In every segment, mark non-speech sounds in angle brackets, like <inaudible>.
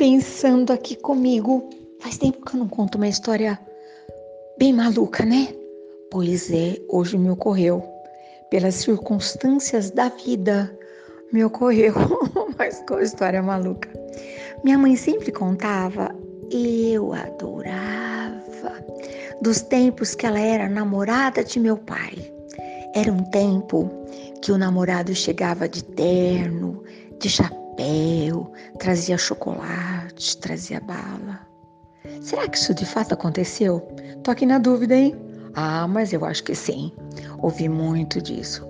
pensando aqui comigo. Faz tempo que eu não conto uma história bem maluca, né? Pois é, hoje me ocorreu. Pelas circunstâncias da vida, me ocorreu <laughs> uma história maluca. Minha mãe sempre contava, eu adorava, dos tempos que ela era namorada de meu pai. Era um tempo que o namorado chegava de terno, de chapéu, trazia chocolate, trazia bala. Será que isso de fato aconteceu? Tô aqui na dúvida, hein? Ah, mas eu acho que sim. Ouvi muito disso.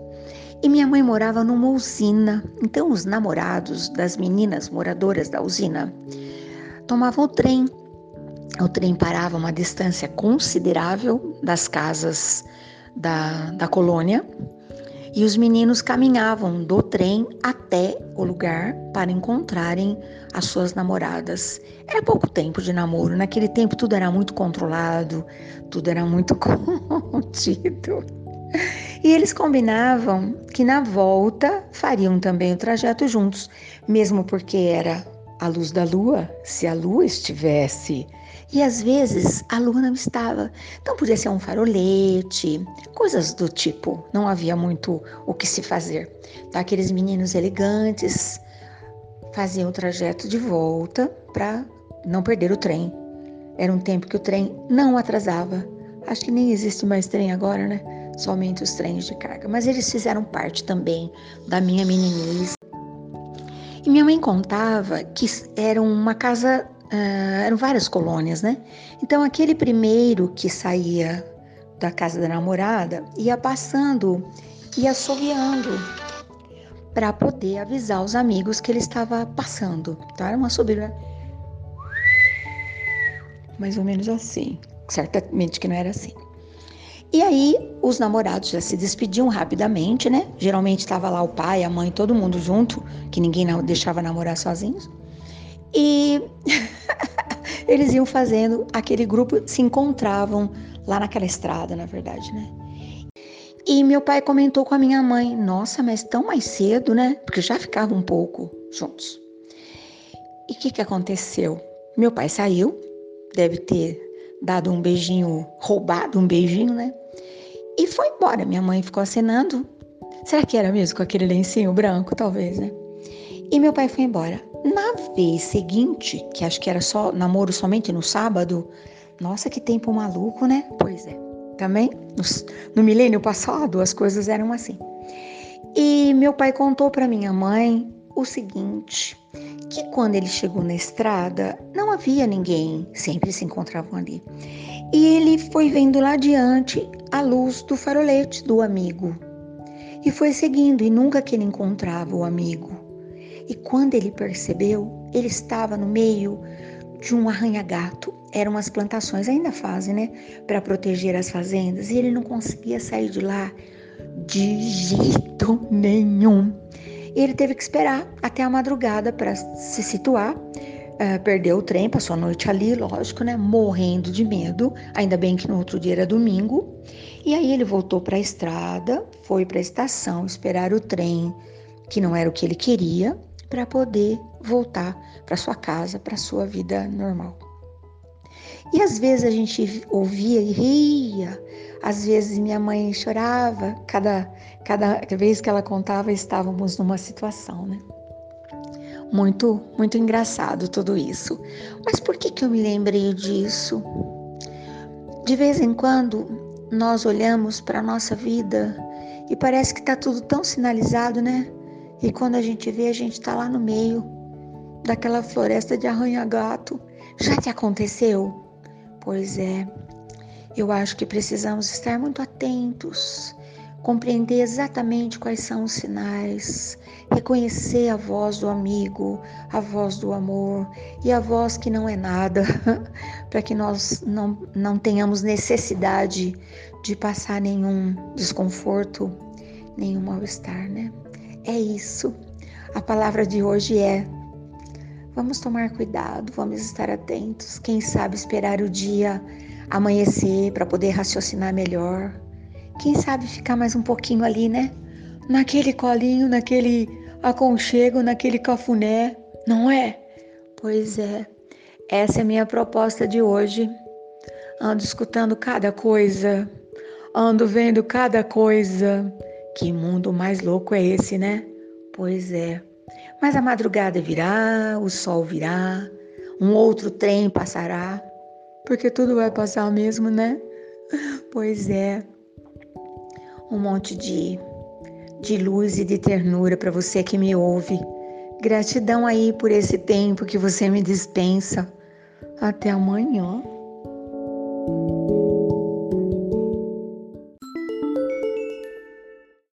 E minha mãe morava numa usina, então os namorados das meninas moradoras da usina tomavam o trem. O trem parava uma distância considerável das casas da, da colônia e os meninos caminhavam do trem até o lugar para encontrarem as suas namoradas. Era pouco tempo de namoro, naquele tempo tudo era muito controlado, tudo era muito <laughs> contido. E eles combinavam que na volta fariam também o trajeto juntos, mesmo porque era a luz da lua, se a lua estivesse e às vezes a lua não estava. Então podia ser um farolete, coisas do tipo. Não havia muito o que se fazer. Então, aqueles meninos elegantes faziam o trajeto de volta para não perder o trem. Era um tempo que o trem não atrasava. Acho que nem existe mais trem agora, né? Somente os trens de carga. Mas eles fizeram parte também da minha meninice. E minha mãe contava que era uma casa Uh, eram várias colônias, né? Então, aquele primeiro que saía da casa da namorada ia passando e assoviando para poder avisar os amigos que ele estava passando. Então, era uma subida mais ou menos assim. Certamente que não era assim. E aí, os namorados já se despediam rapidamente, né? Geralmente estava lá o pai, a mãe, todo mundo junto, que ninguém deixava namorar sozinhos. E <laughs> eles iam fazendo, aquele grupo se encontravam lá naquela estrada, na verdade, né? E meu pai comentou com a minha mãe: Nossa, mas tão mais cedo, né? Porque já ficavam um pouco juntos. E o que, que aconteceu? Meu pai saiu, deve ter dado um beijinho, roubado um beijinho, né? E foi embora. Minha mãe ficou acenando. Será que era mesmo com aquele lencinho branco? Talvez, né? E meu pai foi embora. Na vez seguinte, que acho que era só namoro somente no sábado, nossa, que tempo maluco, né? Pois é. Também no, no milênio passado as coisas eram assim. E meu pai contou para minha mãe o seguinte: que quando ele chegou na estrada não havia ninguém, sempre se encontravam ali. E ele foi vendo lá adiante a luz do farolete do amigo. E foi seguindo, e nunca que ele encontrava o amigo. E quando ele percebeu, ele estava no meio de um arranha-gato. Eram as plantações, ainda fazem, né? Para proteger as fazendas. E ele não conseguia sair de lá de jeito nenhum. Ele teve que esperar até a madrugada para se situar. Uh, perdeu o trem, passou a noite ali, lógico, né? Morrendo de medo. Ainda bem que no outro dia era domingo. E aí ele voltou para a estrada, foi para a estação esperar o trem, que não era o que ele queria para poder voltar para sua casa, para sua vida normal. E às vezes a gente ouvia e ria, às vezes minha mãe chorava, cada, cada vez que ela contava estávamos numa situação, né? Muito, muito engraçado tudo isso. Mas por que, que eu me lembrei disso? De vez em quando nós olhamos para a nossa vida e parece que está tudo tão sinalizado, né? E quando a gente vê, a gente está lá no meio daquela floresta de arranha-gato. Já te aconteceu? Pois é, eu acho que precisamos estar muito atentos, compreender exatamente quais são os sinais, reconhecer a voz do amigo, a voz do amor e a voz que não é nada, <laughs> para que nós não, não tenhamos necessidade de passar nenhum desconforto, nenhum mal-estar, né? É isso. A palavra de hoje é: vamos tomar cuidado, vamos estar atentos. Quem sabe esperar o dia amanhecer para poder raciocinar melhor. Quem sabe ficar mais um pouquinho ali, né? Naquele colinho, naquele aconchego, naquele cafuné, não é? Pois é, essa é a minha proposta de hoje. Ando escutando cada coisa, ando vendo cada coisa. Que mundo mais louco é esse, né? Pois é. Mas a madrugada virá, o sol virá, um outro trem passará, porque tudo vai passar mesmo, né? <laughs> Pois é. Um monte de, de luz e de ternura para você que me ouve. Gratidão aí por esse tempo que você me dispensa. Até amanhã.